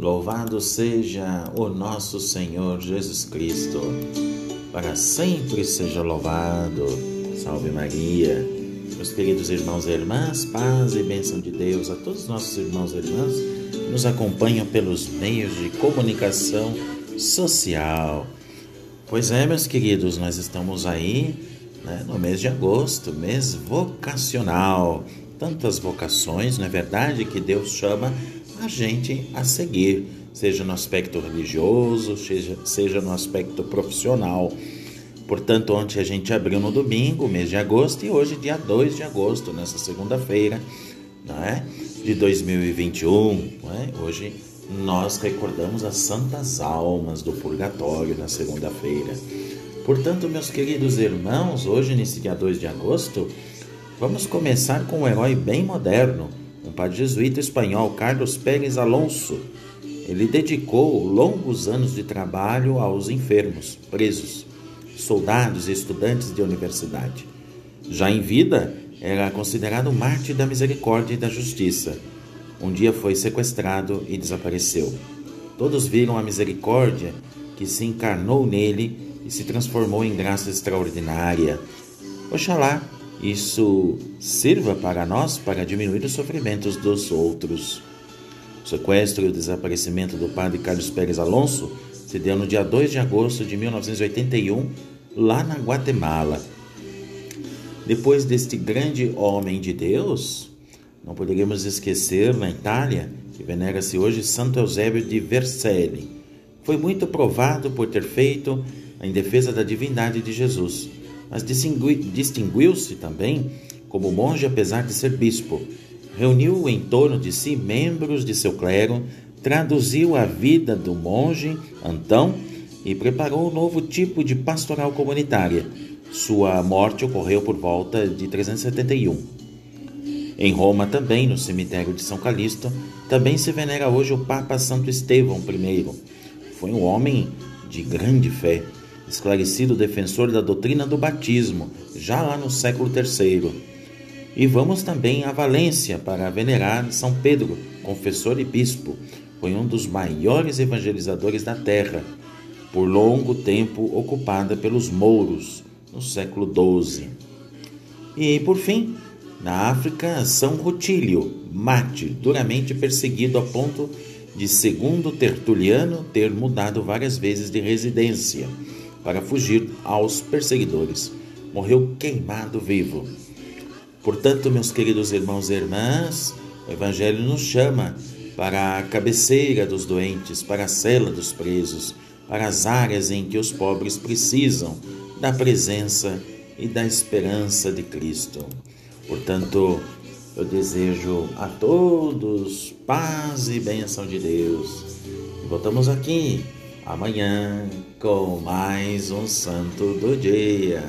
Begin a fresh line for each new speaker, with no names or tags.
Louvado seja o nosso Senhor Jesus Cristo, para sempre seja louvado. Salve Maria. Meus queridos irmãos e irmãs, paz e bênção de Deus a todos os nossos irmãos e irmãs que nos acompanham pelos meios de comunicação social. Pois é, meus queridos, nós estamos aí né, no mês de agosto, mês vocacional. Tantas vocações, não é verdade, que Deus chama a gente a seguir, seja no aspecto religioso, seja, seja no aspecto profissional. Portanto, ontem a gente abriu no domingo, mês de agosto, e hoje, dia 2 de agosto, nessa segunda-feira, não é? de 2021. Não é? Hoje nós recordamos as santas almas do purgatório na segunda-feira. Portanto, meus queridos irmãos, hoje, nesse dia 2 de agosto, vamos começar com um herói bem moderno, um padre jesuíta espanhol, Carlos Pérez Alonso. Ele dedicou longos anos de trabalho aos enfermos, presos, soldados e estudantes de universidade. Já em vida, era considerado mártir da misericórdia e da justiça. Um dia foi sequestrado e desapareceu. Todos viram a misericórdia que se encarnou nele e se transformou em graça extraordinária. Oxalá isso sirva para nós para diminuir os sofrimentos dos outros. O sequestro e o desaparecimento do padre Carlos Pérez Alonso se deu no dia 2 de agosto de 1981, lá na Guatemala. Depois deste grande homem de Deus, não poderíamos esquecer na Itália que venera-se hoje Santo Eusébio de Vercelli. Foi muito provado por ter feito em defesa da divindade de Jesus mas distinguiu-se também como monge apesar de ser bispo. Reuniu em torno de si membros de seu clero, traduziu a vida do monge Antão e preparou um novo tipo de pastoral comunitária. Sua morte ocorreu por volta de 371. Em Roma também, no cemitério de São Calixto, também se venera hoje o Papa Santo Estevão I. Foi um homem de grande fé esclarecido defensor da doutrina do batismo, já lá no século III. E vamos também a Valência para venerar São Pedro, confessor e bispo. Foi um dos maiores evangelizadores da terra, por longo tempo ocupada pelos mouros, no século XII. E, por fim, na África, São Rutílio, mártir, duramente perseguido a ponto de, segundo Tertuliano, ter mudado várias vezes de residência para fugir aos perseguidores. Morreu queimado vivo. Portanto, meus queridos irmãos e irmãs, o Evangelho nos chama para a cabeceira dos doentes, para a cela dos presos, para as áreas em que os pobres precisam da presença e da esperança de Cristo. Portanto, eu desejo a todos paz e bênção de Deus. Voltamos aqui amanhã com mais um santo do dia.